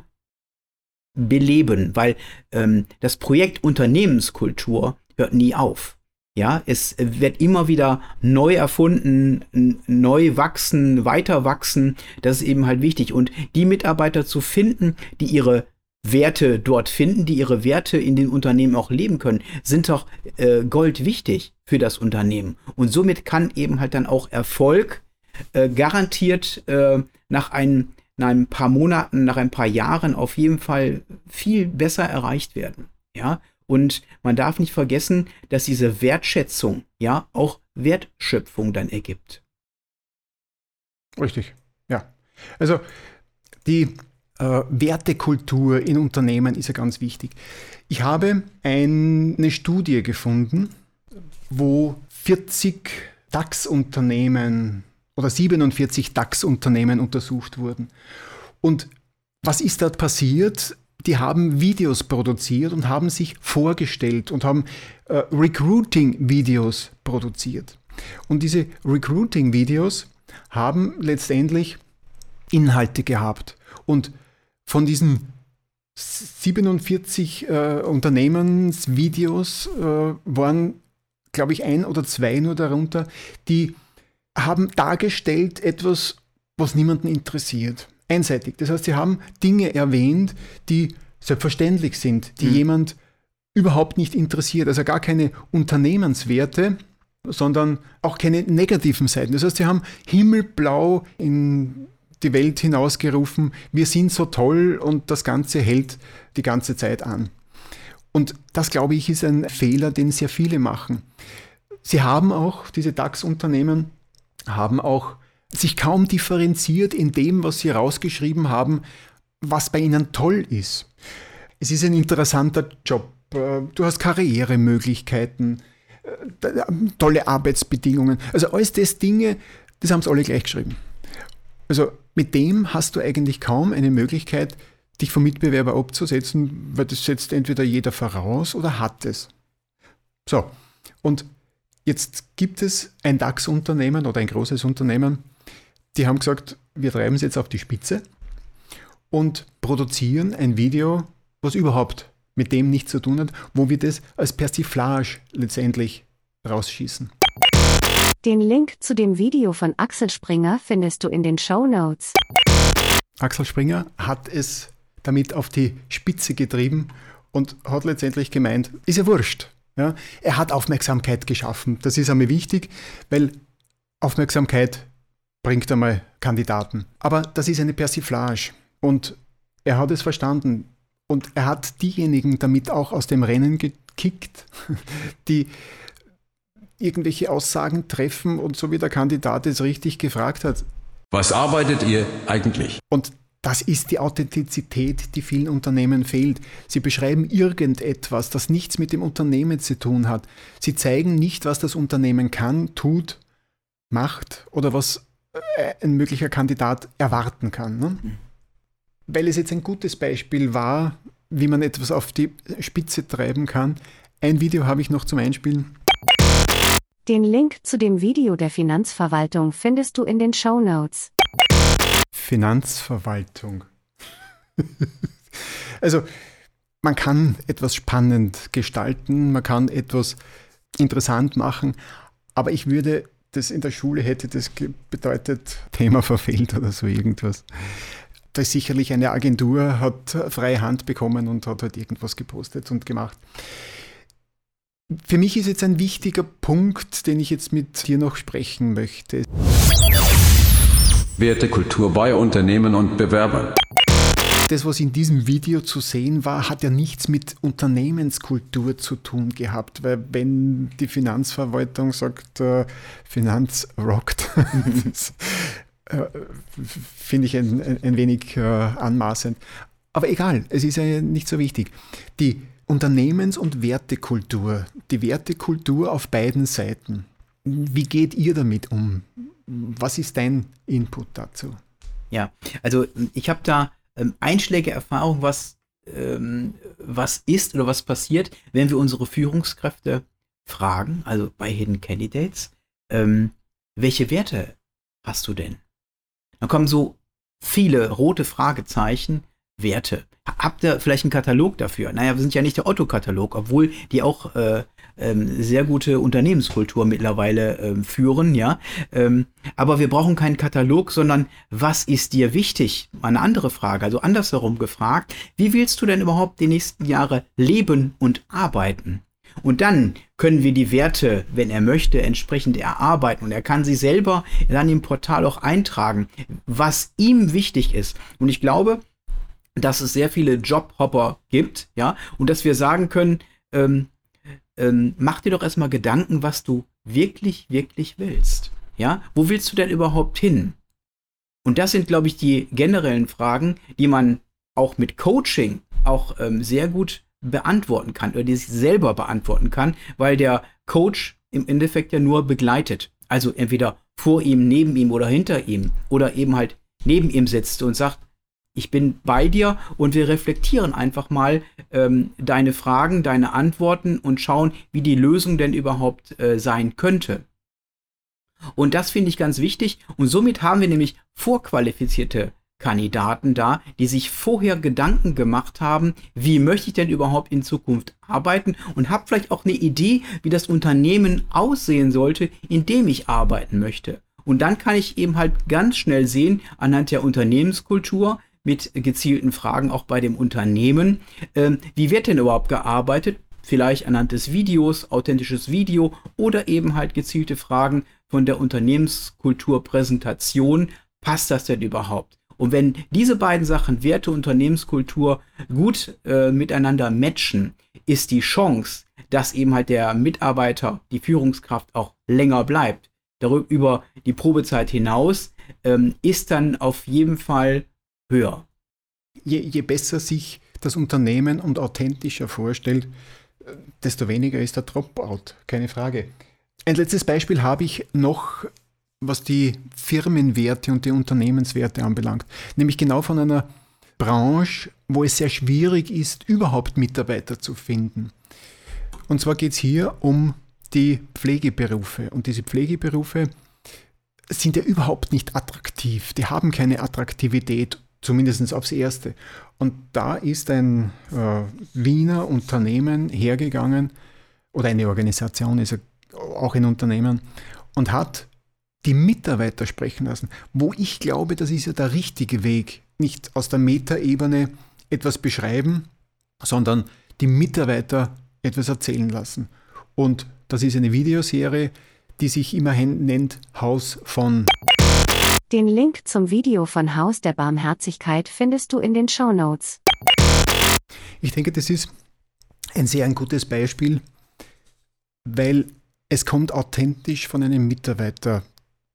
beleben? Weil ähm, das Projekt Unternehmenskultur hört nie auf. Ja, es wird immer wieder neu erfunden, neu wachsen, weiter wachsen. Das ist eben halt wichtig. Und die Mitarbeiter zu finden, die ihre Werte dort finden, die ihre Werte in den Unternehmen auch leben können, sind doch äh, Gold wichtig für das Unternehmen. Und somit kann eben halt dann auch Erfolg äh, garantiert äh, nach, ein, nach ein paar Monaten, nach ein paar Jahren auf jeden Fall viel besser erreicht werden. Ja, und man darf nicht vergessen, dass diese Wertschätzung ja auch Wertschöpfung dann ergibt. Richtig, ja. Also die äh, Wertekultur in Unternehmen ist ja ganz wichtig. Ich habe eine Studie gefunden, wo 40 DAX-Unternehmen oder 47 DAX-Unternehmen untersucht wurden. Und was ist dort passiert? Die haben Videos produziert und haben sich vorgestellt und haben äh, Recruiting-Videos produziert. Und diese Recruiting-Videos haben letztendlich Inhalte gehabt. Und von diesen 47 äh, Unternehmensvideos äh, waren, glaube ich, ein oder zwei nur darunter, die haben dargestellt etwas, was niemanden interessiert einseitig. Das heißt, sie haben Dinge erwähnt, die selbstverständlich sind, die mhm. jemand überhaupt nicht interessiert. Also gar keine Unternehmenswerte, sondern auch keine negativen Seiten. Das heißt, sie haben himmelblau in die Welt hinausgerufen, wir sind so toll und das Ganze hält die ganze Zeit an. Und das, glaube ich, ist ein Fehler, den sehr viele machen. Sie haben auch, diese DAX-Unternehmen, haben auch sich kaum differenziert in dem, was sie rausgeschrieben haben, was bei ihnen toll ist. Es ist ein interessanter Job. Äh, du hast Karrieremöglichkeiten, äh, tolle Arbeitsbedingungen. Also alles das Dinge, das haben sie alle gleich geschrieben. Also mit dem hast du eigentlich kaum eine Möglichkeit, dich vom Mitbewerber abzusetzen, weil das setzt entweder jeder voraus oder hat es. So, und jetzt gibt es ein DAX-Unternehmen oder ein großes Unternehmen, die haben gesagt, wir treiben es jetzt auf die Spitze und produzieren ein Video, was überhaupt mit dem nichts zu tun hat, wo wir das als Persiflage letztendlich rausschießen. Den Link zu dem Video von Axel Springer findest du in den Show Notes. Axel Springer hat es damit auf die Spitze getrieben und hat letztendlich gemeint, ist ja wurscht. Ja? Er hat Aufmerksamkeit geschaffen. Das ist einmal wichtig, weil Aufmerksamkeit bringt einmal Kandidaten. Aber das ist eine Persiflage. Und er hat es verstanden. Und er hat diejenigen damit auch aus dem Rennen gekickt, <laughs> die irgendwelche Aussagen treffen und so wie der Kandidat es richtig gefragt hat. Was arbeitet ihr eigentlich? Und das ist die Authentizität, die vielen Unternehmen fehlt. Sie beschreiben irgendetwas, das nichts mit dem Unternehmen zu tun hat. Sie zeigen nicht, was das Unternehmen kann, tut, macht oder was ein möglicher Kandidat erwarten kann. Ne? Weil es jetzt ein gutes Beispiel war, wie man etwas auf die Spitze treiben kann. Ein Video habe ich noch zum Einspielen. Den Link zu dem Video der Finanzverwaltung findest du in den Show Notes. Finanzverwaltung. <laughs> also, man kann etwas spannend gestalten, man kann etwas interessant machen, aber ich würde das in der Schule hätte das bedeutet Thema verfehlt oder so irgendwas. Da ist sicherlich eine Agentur, hat freie Hand bekommen und hat halt irgendwas gepostet und gemacht. Für mich ist jetzt ein wichtiger Punkt, den ich jetzt mit dir noch sprechen möchte. Wertekultur bei Unternehmen und Bewerbern. Das, was in diesem Video zu sehen war, hat ja nichts mit Unternehmenskultur zu tun gehabt, weil wenn die Finanzverwaltung sagt, äh, Finanz rockt, <laughs> äh, finde ich ein, ein, ein wenig äh, anmaßend. Aber egal, es ist ja nicht so wichtig. Die Unternehmens- und Wertekultur, die Wertekultur auf beiden Seiten. Wie geht ihr damit um? Was ist dein Input dazu? Ja, also ich habe da ähm, einschläge Erfahrung, was, ähm, was ist oder was passiert, wenn wir unsere Führungskräfte fragen, also bei Hidden Candidates, ähm, welche Werte hast du denn? Dann kommen so viele rote Fragezeichen, Werte. Habt ihr vielleicht einen Katalog dafür? Naja, wir sind ja nicht der Otto-Katalog, obwohl die auch äh, ähm, sehr gute Unternehmenskultur mittlerweile ähm, führen, ja. Ähm, aber wir brauchen keinen Katalog, sondern was ist dir wichtig? Eine andere Frage, also andersherum gefragt, wie willst du denn überhaupt die nächsten Jahre leben und arbeiten? Und dann können wir die Werte, wenn er möchte, entsprechend erarbeiten. Und er kann sie selber dann im Portal auch eintragen, was ihm wichtig ist. Und ich glaube, dass es sehr viele Jobhopper gibt, ja, und dass wir sagen können, ähm, ähm, mach dir doch erstmal Gedanken, was du wirklich, wirklich willst. Ja, wo willst du denn überhaupt hin? Und das sind, glaube ich, die generellen Fragen, die man auch mit Coaching auch ähm, sehr gut beantworten kann oder die sich selber beantworten kann, weil der Coach im Endeffekt ja nur begleitet. Also entweder vor ihm, neben ihm oder hinter ihm oder eben halt neben ihm sitzt und sagt, ich bin bei dir und wir reflektieren einfach mal ähm, deine Fragen, deine Antworten und schauen, wie die Lösung denn überhaupt äh, sein könnte. Und das finde ich ganz wichtig. Und somit haben wir nämlich vorqualifizierte Kandidaten da, die sich vorher Gedanken gemacht haben, wie möchte ich denn überhaupt in Zukunft arbeiten und habe vielleicht auch eine Idee, wie das Unternehmen aussehen sollte, in dem ich arbeiten möchte. Und dann kann ich eben halt ganz schnell sehen, anhand der Unternehmenskultur, mit gezielten Fragen auch bei dem Unternehmen. Ähm, wie wird denn überhaupt gearbeitet? Vielleicht anhand des Videos, authentisches Video oder eben halt gezielte Fragen von der Unternehmenskulturpräsentation. Passt das denn überhaupt? Und wenn diese beiden Sachen, Werte, Unternehmenskultur, gut äh, miteinander matchen, ist die Chance, dass eben halt der Mitarbeiter, die Führungskraft auch länger bleibt, darüber, über die Probezeit hinaus ähm, ist dann auf jeden Fall höher. Je, je besser sich das Unternehmen und authentischer vorstellt, desto weniger ist der Dropout, keine Frage. Ein letztes Beispiel habe ich noch, was die Firmenwerte und die Unternehmenswerte anbelangt, nämlich genau von einer Branche, wo es sehr schwierig ist, überhaupt Mitarbeiter zu finden. Und zwar geht es hier um die Pflegeberufe. Und diese Pflegeberufe sind ja überhaupt nicht attraktiv. Die haben keine Attraktivität, zumindest aufs Erste. Und da ist ein äh, Wiener Unternehmen hergegangen, oder eine Organisation ist auch ein Unternehmen, und hat die Mitarbeiter sprechen lassen, wo ich glaube, das ist ja der richtige Weg. Nicht aus der Metaebene etwas beschreiben, sondern die Mitarbeiter etwas erzählen lassen. Und das ist eine Videoserie, die sich immerhin nennt Haus von. Den Link zum Video von Haus der Barmherzigkeit findest du in den Show Notes. Ich denke, das ist ein sehr ein gutes Beispiel, weil es kommt authentisch von einem Mitarbeiter.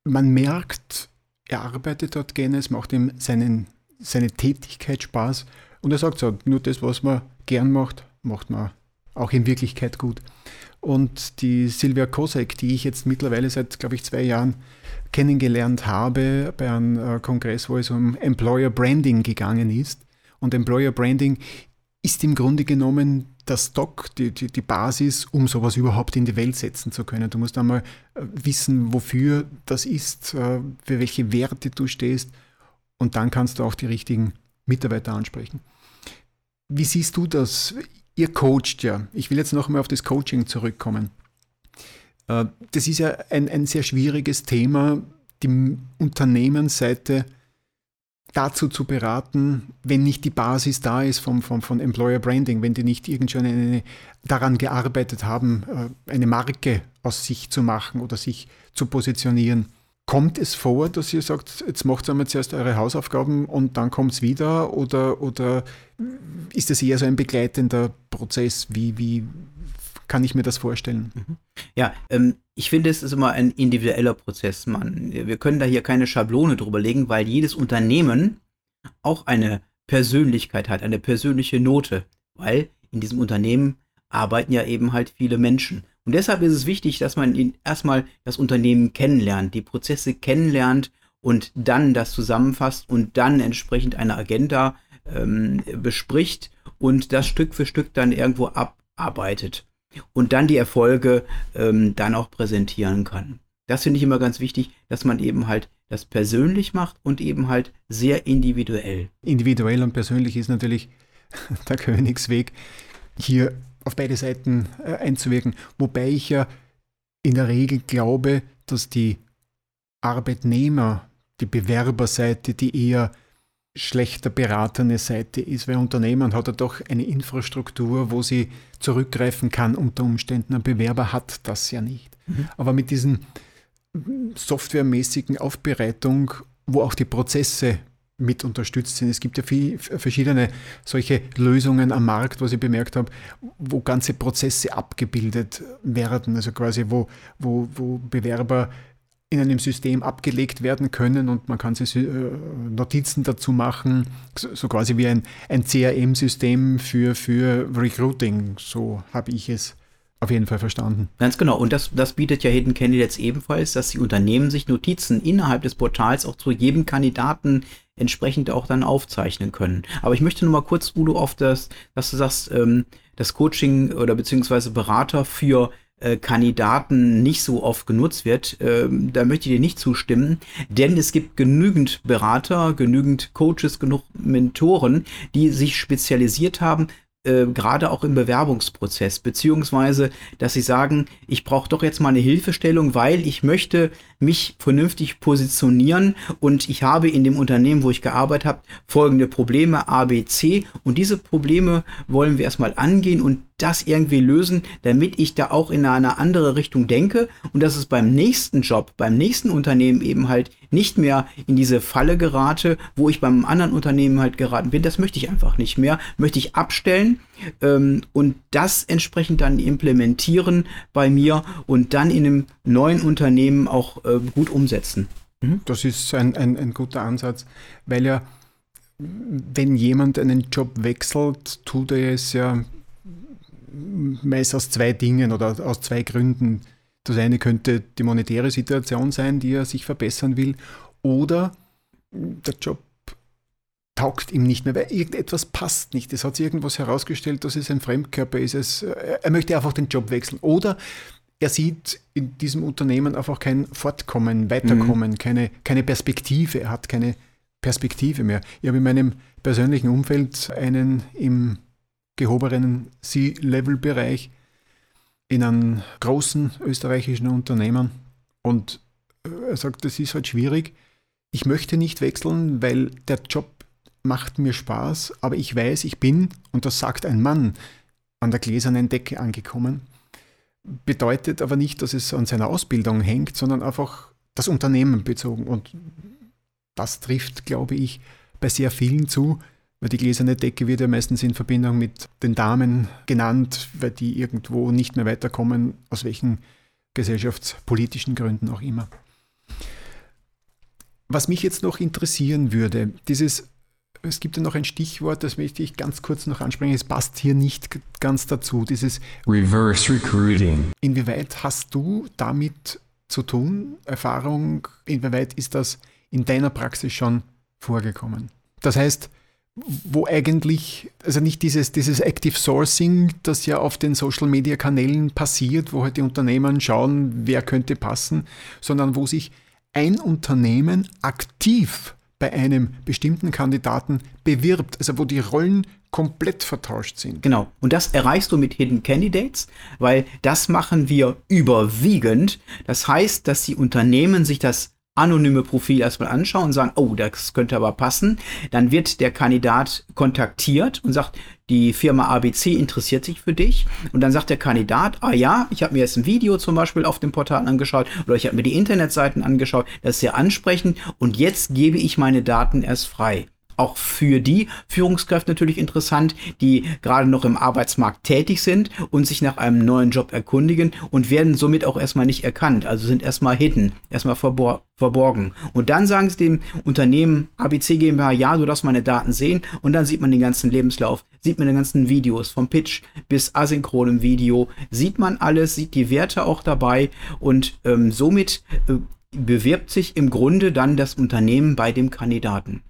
Man merkt, er arbeitet dort gerne, es macht ihm seinen, seine Tätigkeit Spaß und er sagt so, nur das, was man gern macht, macht man auch in Wirklichkeit gut. Und die Silvia Kosek, die ich jetzt mittlerweile seit, glaube ich, zwei Jahren kennengelernt habe bei einem äh, Kongress, wo es um Employer Branding gegangen ist. Und Employer Branding ist im Grunde genommen der Stock, die, die, die, Basis, um sowas überhaupt in die Welt setzen zu können. Du musst einmal äh, wissen, wofür das ist, äh, für welche Werte du stehst und dann kannst du auch die richtigen Mitarbeiter ansprechen. Wie siehst du das? Ihr coacht ja. Ich will jetzt noch einmal auf das Coaching zurückkommen. Äh, das ist ja ein, ein sehr schwieriges Thema, die Unternehmensseite dazu zu beraten, wenn nicht die Basis da ist vom, vom, von Employer Branding, wenn die nicht irgend schon eine, daran gearbeitet haben, äh, eine Marke aus sich zu machen oder sich zu positionieren. Kommt es vor, dass ihr sagt, jetzt macht einmal zuerst eure Hausaufgaben und dann kommt es wieder? Oder, oder ist das eher so ein begleitender Prozess? Wie, wie kann ich mir das vorstellen? Mhm. Ja, ähm, ich finde, es ist immer ein individueller Prozess. Man, wir können da hier keine Schablone drüber legen, weil jedes Unternehmen auch eine Persönlichkeit hat, eine persönliche Note, weil in diesem Unternehmen arbeiten ja eben halt viele Menschen. Und deshalb ist es wichtig, dass man erstmal das Unternehmen kennenlernt, die Prozesse kennenlernt und dann das zusammenfasst und dann entsprechend eine Agenda ähm, bespricht und das Stück für Stück dann irgendwo abarbeitet und dann die Erfolge ähm, dann auch präsentieren kann. Das finde ich immer ganz wichtig, dass man eben halt das persönlich macht und eben halt sehr individuell. Individuell und persönlich ist natürlich <laughs> der Königsweg. Hier auf beide Seiten äh, einzuwirken. Wobei ich ja in der Regel glaube, dass die Arbeitnehmer, die Bewerberseite, die eher schlechter beratene Seite ist, weil Unternehmen hat ja doch eine Infrastruktur, wo sie zurückgreifen kann unter Umständen. Ein Bewerber hat das ja nicht. Mhm. Aber mit diesen softwaremäßigen Aufbereitung, wo auch die Prozesse mit unterstützt sind. Es gibt ja viel, verschiedene solche Lösungen am Markt, was ich bemerkt habe, wo ganze Prozesse abgebildet werden, also quasi wo, wo, wo Bewerber in einem System abgelegt werden können und man kann sich äh, Notizen dazu machen, so quasi wie ein, ein CRM-System für, für Recruiting, so habe ich es auf jeden Fall verstanden. Ganz genau. Und das, das bietet ja Hidden Candidates ebenfalls, dass die Unternehmen sich Notizen innerhalb des Portals auch zu jedem Kandidaten entsprechend auch dann aufzeichnen können. Aber ich möchte nur mal kurz, Udo, auf das, dass du sagst, ähm, das Coaching oder beziehungsweise Berater für äh, Kandidaten nicht so oft genutzt wird, ähm, da möchte ich dir nicht zustimmen, denn es gibt genügend Berater, genügend Coaches, genug Mentoren, die sich spezialisiert haben äh, gerade auch im Bewerbungsprozess, beziehungsweise, dass sie sagen, ich brauche doch jetzt mal eine Hilfestellung, weil ich möchte mich vernünftig positionieren und ich habe in dem Unternehmen, wo ich gearbeitet habe, folgende Probleme A, B, C. Und diese Probleme wollen wir erstmal angehen und das irgendwie lösen, damit ich da auch in eine andere Richtung denke und dass es beim nächsten Job, beim nächsten Unternehmen eben halt nicht mehr in diese Falle gerate, wo ich beim anderen Unternehmen halt geraten bin. Das möchte ich einfach nicht mehr. Möchte ich abstellen ähm, und das entsprechend dann implementieren bei mir und dann in einem neuen Unternehmen auch äh, gut umsetzen. Mhm. Das ist ein, ein, ein guter Ansatz, weil ja, wenn jemand einen Job wechselt, tut er es ja meist aus zwei Dingen oder aus zwei Gründen. Das eine könnte die monetäre Situation sein, die er sich verbessern will, oder der Job taugt ihm nicht mehr, weil irgendetwas passt nicht. Es hat sich irgendwas herausgestellt, dass es ein Fremdkörper ist. Es, er möchte einfach den Job wechseln. Oder er sieht in diesem Unternehmen einfach kein Fortkommen, Weiterkommen, mhm. keine, keine Perspektive. Er hat keine Perspektive mehr. Ich habe in meinem persönlichen Umfeld einen im gehobenen C-Level-Bereich in einem großen österreichischen Unternehmen und äh, er sagt, das ist halt schwierig. Ich möchte nicht wechseln, weil der Job macht mir Spaß, aber ich weiß, ich bin, und das sagt ein Mann, an der gläsernen Decke angekommen. Bedeutet aber nicht, dass es an seiner Ausbildung hängt, sondern einfach das Unternehmen bezogen. Und das trifft, glaube ich, bei sehr vielen zu, weil die gläserne Decke wird ja meistens in Verbindung mit den Damen genannt, weil die irgendwo nicht mehr weiterkommen, aus welchen gesellschaftspolitischen Gründen auch immer. Was mich jetzt noch interessieren würde, dieses, es gibt ja noch ein Stichwort, das möchte ich ganz kurz noch ansprechen, es passt hier nicht ganz dazu, dieses Reverse Recruiting. Inwieweit hast du damit zu tun, Erfahrung, inwieweit ist das in deiner Praxis schon vorgekommen? Das heißt, wo eigentlich, also nicht dieses, dieses Active Sourcing, das ja auf den Social Media Kanälen passiert, wo halt die Unternehmen schauen, wer könnte passen, sondern wo sich ein Unternehmen aktiv bei einem bestimmten Kandidaten bewirbt, also wo die Rollen komplett vertauscht sind. Genau. Und das erreichst du mit Hidden Candidates, weil das machen wir überwiegend. Das heißt, dass die Unternehmen sich das anonyme Profil erstmal anschauen und sagen, oh, das könnte aber passen. Dann wird der Kandidat kontaktiert und sagt, die Firma ABC interessiert sich für dich. Und dann sagt der Kandidat, ah ja, ich habe mir jetzt ein Video zum Beispiel auf dem Portal angeschaut oder ich habe mir die Internetseiten angeschaut, das ist sehr ansprechend und jetzt gebe ich meine Daten erst frei auch für die Führungskräfte natürlich interessant, die gerade noch im Arbeitsmarkt tätig sind und sich nach einem neuen Job erkundigen und werden somit auch erstmal nicht erkannt, also sind erstmal hidden, erstmal verbor verborgen. Und dann sagen sie dem Unternehmen ABC GmbH, ja, du darfst meine Daten sehen und dann sieht man den ganzen Lebenslauf, sieht man die ganzen Videos, vom Pitch bis asynchronem Video, sieht man alles, sieht die Werte auch dabei und ähm, somit äh, bewirbt sich im Grunde dann das Unternehmen bei dem Kandidaten.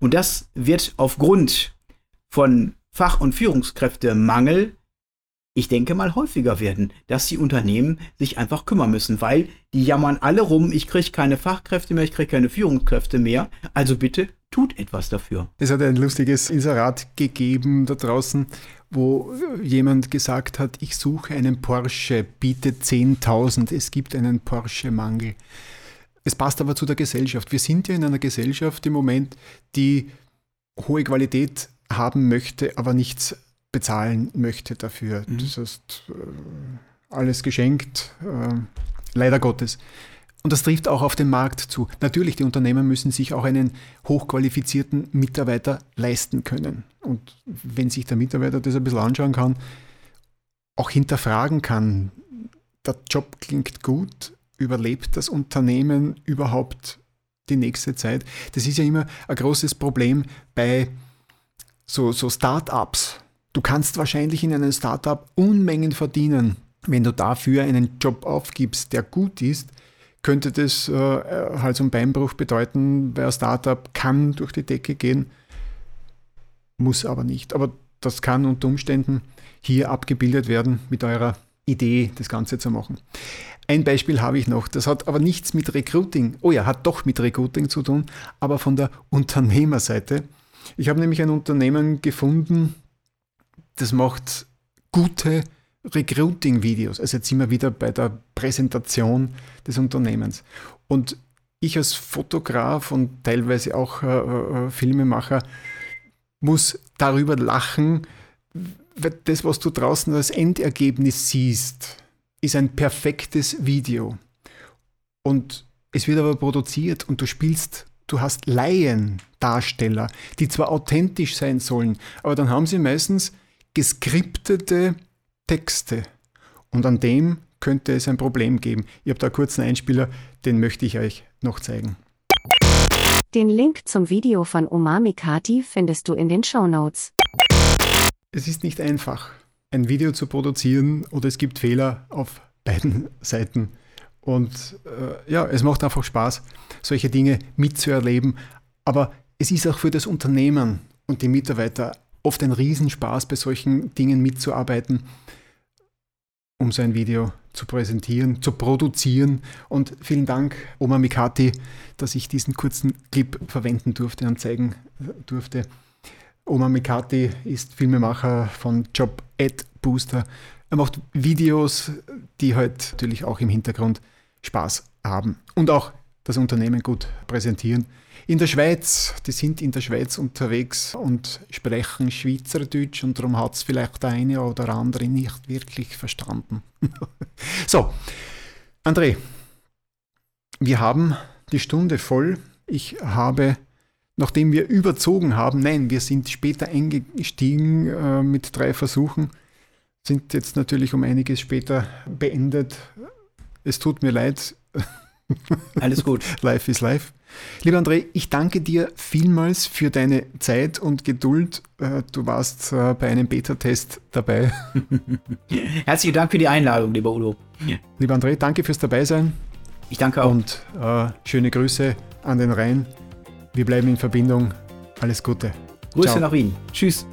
Und das wird aufgrund von Fach- und Führungskräftemangel, ich denke mal, häufiger werden, dass die Unternehmen sich einfach kümmern müssen, weil die jammern alle rum, ich kriege keine Fachkräfte mehr, ich kriege keine Führungskräfte mehr. Also bitte tut etwas dafür. Es hat ein lustiges Inserat gegeben da draußen, wo jemand gesagt hat, ich suche einen Porsche, biete 10.000, es gibt einen Porsche-Mangel. Es passt aber zu der Gesellschaft. Wir sind ja in einer Gesellschaft im Moment, die hohe Qualität haben möchte, aber nichts bezahlen möchte dafür. Mhm. Das heißt, äh, alles geschenkt, äh, leider Gottes. Und das trifft auch auf den Markt zu. Natürlich, die Unternehmen müssen sich auch einen hochqualifizierten Mitarbeiter leisten können. Und wenn sich der Mitarbeiter das ein bisschen anschauen kann, auch hinterfragen kann, der Job klingt gut, überlebt das Unternehmen überhaupt die nächste Zeit? Das ist ja immer ein großes Problem bei so, so Start-ups. Du kannst wahrscheinlich in einem Start-up Unmengen verdienen. Wenn du dafür einen Job aufgibst, der gut ist, könnte das äh, halt so einen Beinbruch bedeuten, weil ein Startup kann durch die Decke gehen, muss aber nicht. Aber das kann unter Umständen hier abgebildet werden mit eurer Idee, das Ganze zu machen. Ein Beispiel habe ich noch, das hat aber nichts mit Recruiting, oh ja, hat doch mit Recruiting zu tun, aber von der Unternehmerseite. Ich habe nämlich ein Unternehmen gefunden, das macht gute Recruiting-Videos. Also jetzt sind wir wieder bei der Präsentation des Unternehmens. Und ich als Fotograf und teilweise auch äh, äh, Filmemacher muss darüber lachen, das, was du draußen als Endergebnis siehst, ist ein perfektes Video. Und es wird aber produziert und du spielst, du hast Laiendarsteller, die zwar authentisch sein sollen, aber dann haben sie meistens geskriptete Texte. Und an dem könnte es ein Problem geben. Ich habe da kurz einen Einspieler, den möchte ich euch noch zeigen. Den Link zum Video von Umami Kati findest du in den Show Notes. Es ist nicht einfach, ein Video zu produzieren oder es gibt Fehler auf beiden <laughs> Seiten. Und äh, ja, es macht einfach Spaß, solche Dinge mitzuerleben. Aber es ist auch für das Unternehmen und die Mitarbeiter oft ein Riesenspaß, bei solchen Dingen mitzuarbeiten, um sein Video zu präsentieren, zu produzieren. Und vielen Dank, Oma Mikati, dass ich diesen kurzen Clip verwenden durfte und zeigen durfte. Oma Mikati ist Filmemacher von Job Ad Booster. Er macht Videos, die halt natürlich auch im Hintergrund Spaß haben und auch das Unternehmen gut präsentieren. In der Schweiz, die sind in der Schweiz unterwegs und sprechen Schweizerdeutsch und darum hat es vielleicht der eine oder andere nicht wirklich verstanden. <laughs> so, André, wir haben die Stunde voll. Ich habe, nachdem wir überzogen haben, nein, wir sind später eingestiegen äh, mit drei Versuchen, sind jetzt natürlich um einiges später beendet. Es tut mir leid. <laughs> Alles gut. life is life. Lieber André, ich danke dir vielmals für deine Zeit und Geduld. Äh, du warst äh, bei einem Beta-Test dabei. <laughs> Herzlichen Dank für die Einladung, lieber Udo. Lieber André, danke fürs Dabeisein. Ich danke auch. Und äh, schöne Grüße an den Rhein. Wir bleiben in Verbindung. Alles Gute. Grüße Ciao. nach Wien. Tschüss.